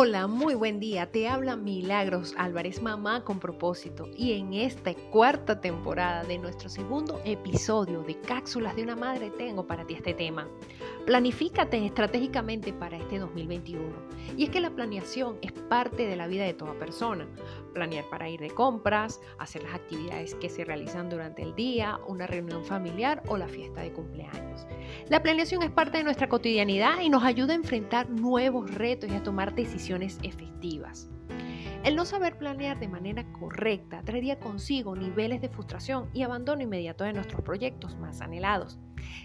Hola, muy buen día. Te habla Milagros Álvarez, mamá con propósito. Y en esta cuarta temporada de nuestro segundo episodio de Cápsulas de una Madre tengo para ti este tema. Planifícate estratégicamente para este 2021. Y es que la planeación es parte de la vida de toda persona. Planear para ir de compras, hacer las actividades que se realizan durante el día, una reunión familiar o la fiesta de cumpleaños. La planeación es parte de nuestra cotidianidad y nos ayuda a enfrentar nuevos retos y a tomar decisiones efectivas. El no saber planear de manera correcta traería consigo niveles de frustración y abandono inmediato de nuestros proyectos más anhelados.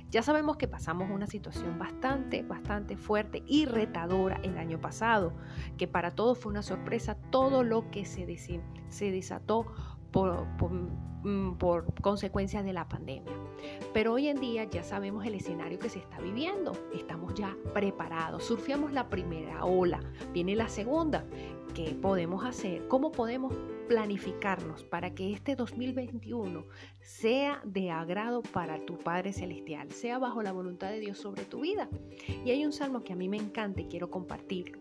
Ya sabemos que pasamos una situación bastante, bastante fuerte y retadora el año pasado, que para todos fue una sorpresa todo lo que se, se desató por, mm, por, consecuencia de la pandemia. Pero hoy en día ya sabemos el escenario que se está viviendo, estamos ya preparados, surfeamos la primera ola, viene la segunda. ¿Qué podemos hacer? ¿Cómo podemos planificarnos para que este 2021 sea de agrado para tu Padre Celestial, sea bajo la voluntad de Dios sobre tu vida? Y hay un salmo que a mí me encanta y quiero compartirlo.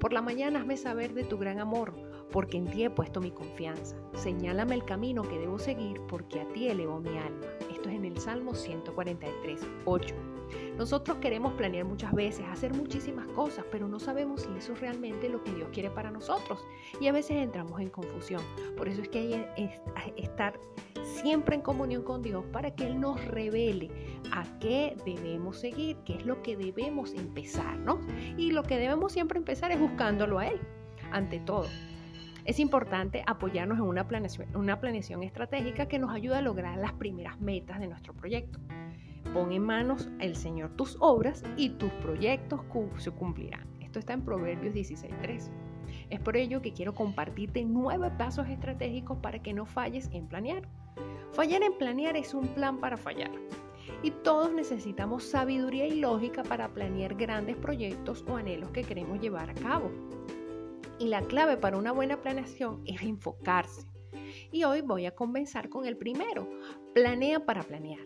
Por la mañana hazme saber de tu gran amor, porque en ti he puesto mi confianza. Señálame el camino que debo seguir, porque a ti elevo mi alma. Esto es en el Salmo 143, 8. Nosotros queremos planear muchas veces, hacer muchísimas cosas, pero no sabemos si eso es realmente lo que Dios quiere para nosotros. Y a veces entramos en confusión. Por eso es que hay que estar siempre en comunión con Dios para que Él nos revele a qué debemos seguir, qué es lo que debemos empezar, ¿no? Y lo que debemos siempre empezar es buscándolo a Él, ante todo. Es importante apoyarnos en una planeación, estratégica que nos ayude a lograr las primeras metas de nuestro proyecto. Pon en manos el Señor tus obras y tus proyectos se cumplirán. Esto está en Proverbios 16.3. Es por ello que quiero compartirte nueve pasos estratégicos para que no falles en planear. Fallar en planear es un plan para fallar. Y todos necesitamos sabiduría y lógica para planear grandes proyectos o anhelos que queremos llevar a cabo. Y la clave para una buena planeación es enfocarse. Y hoy voy a comenzar con el primero. Planea para planear.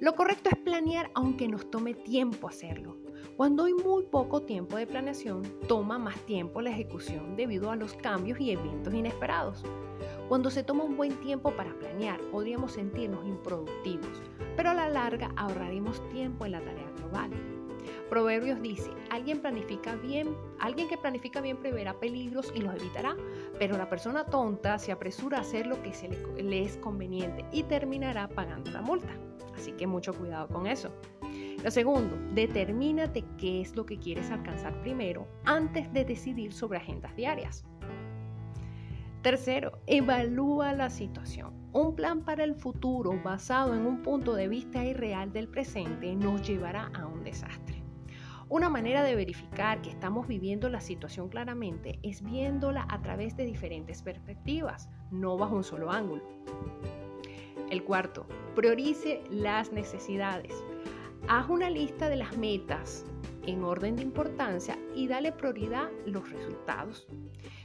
Lo correcto es planear aunque nos tome tiempo hacerlo. Cuando hay muy poco tiempo de planeación, toma más tiempo la ejecución debido a los cambios y eventos inesperados. Cuando se toma un buen tiempo para planear, podríamos sentirnos improductivos, pero a la larga ahorraremos tiempo en la tarea global. Proverbios dice, alguien planifica bien, alguien que planifica bien preverá peligros y los evitará, pero la persona tonta se apresura a hacer lo que se le, es conveniente y terminará pagando la multa. Así que mucho cuidado con eso. Lo segundo, determínate qué es lo que quieres alcanzar primero antes de decidir sobre agendas diarias. Tercero, evalúa la situación. Un plan para el futuro basado en un punto de vista irreal del presente nos llevará a un desastre. Una manera de verificar que estamos viviendo la situación claramente es viéndola a través de diferentes perspectivas, no bajo un solo ángulo. El cuarto, priorice las necesidades. Haz una lista de las metas en orden de importancia y dale prioridad los resultados.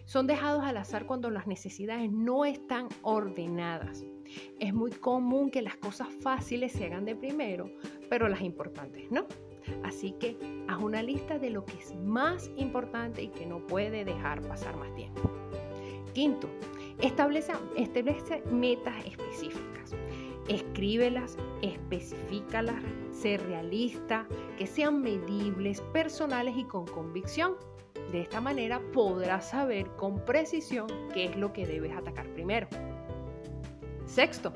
Son dejados al azar cuando las necesidades no están ordenadas. Es muy común que las cosas fáciles se hagan de primero, pero las importantes no. Así que haz una lista de lo que es más importante y que no puede dejar pasar más tiempo. Quinto, establece, metas específicas. Escríbelas, especifícalas, sé realista, que sean medibles, personales y con convicción. De esta manera podrás saber con precisión qué es lo que debes atacar primero. Sexto,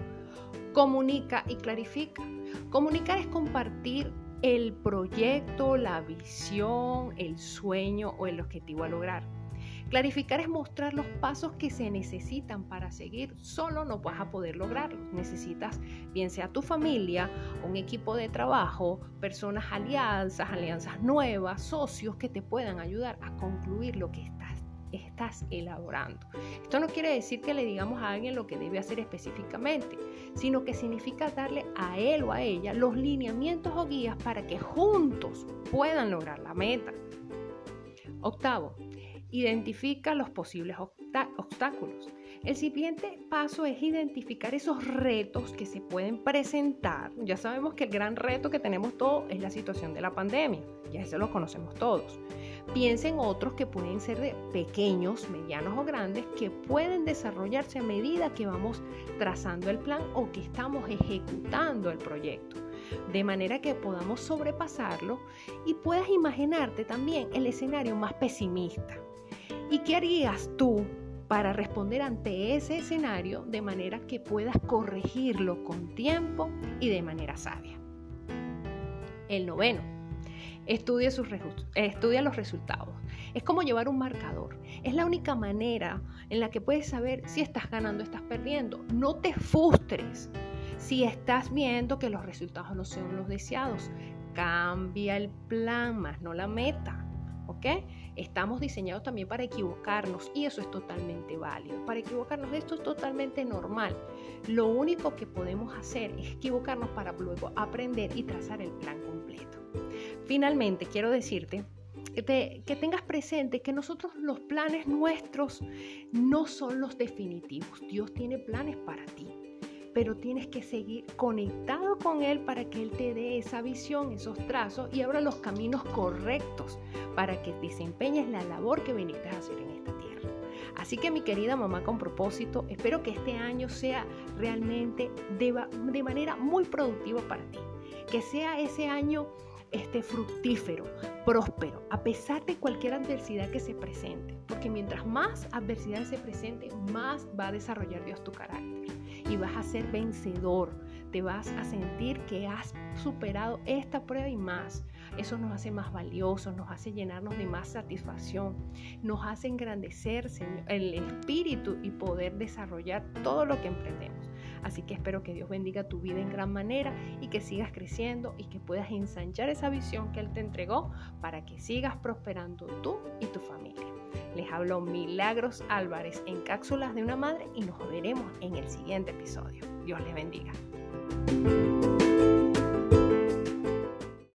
comunica y clarifica. Comunicar es compartir el proyecto, la visión, el sueño o el objetivo a lograr. Clarificar es mostrar los pasos que se necesitan para seguir. Solo no vas a poder lograrlo. Necesitas, bien sea tu familia, un equipo de trabajo, personas alianzas, alianzas nuevas, socios que te puedan ayudar a concluir lo que estás estás elaborando. Esto no quiere decir que le digamos a alguien lo que debe hacer específicamente, sino que significa darle a él o a ella los lineamientos o guías para que juntos puedan lograr la meta. Octavo, identifica los posibles obstáculos. El siguiente paso es identificar esos retos que se pueden presentar. Ya sabemos que el gran reto que tenemos todos es la situación de la pandemia, ya eso lo conocemos todos. Piensa en otros que pueden ser de pequeños, medianos o grandes que pueden desarrollarse a medida que vamos trazando el plan o que estamos ejecutando el proyecto. De manera que podamos sobrepasarlo y puedas imaginarte también el escenario más pesimista. ¿Y qué harías tú para responder ante ese escenario de manera que puedas corregirlo con tiempo y de manera sabia. El noveno, estudia, sus, estudia los resultados. Es como llevar un marcador. Es la única manera en la que puedes saber si estás ganando o estás perdiendo. No te frustres si estás viendo que los resultados no son los deseados. Cambia el plan, más no la meta. ¿ok? Estamos diseñados también para equivocarnos y eso es totalmente válido. Para equivocarnos esto es totalmente normal. Lo único que podemos hacer es equivocarnos para luego aprender y trazar el plan completo. Finalmente, quiero decirte que, tengas presente que nosotros los planes nuestros no son los definitivos. Dios tiene planes para ti pero tienes que seguir conectado con Él para que Él te dé esa visión, esos trazos y abra los caminos correctos para que desempeñes la labor que viniste a hacer en esta tierra. Así que mi querida mamá con propósito, espero que este año sea realmente de, de manera muy productiva para ti, que sea ese año este, fructífero, próspero, a pesar de cualquier adversidad que se presente. Porque mientras más adversidad se presente, más va a desarrollar Dios tu carácter. Y vas a ser vencedor. Te vas a sentir que has superado esta prueba y más. Eso nos hace más valiosos, nos hace llenarnos de más satisfacción, nos hace engrandecer el espíritu y poder desarrollar todo lo que emprendemos. Así que espero que Dios bendiga tu vida en gran manera y que sigas creciendo y que puedas ensanchar esa visión que Él te entregó para que sigas prosperando tú y tu familia. Les habló Milagros Álvarez en Cápsulas de una Madre y nos veremos en el siguiente episodio. Dios les bendiga.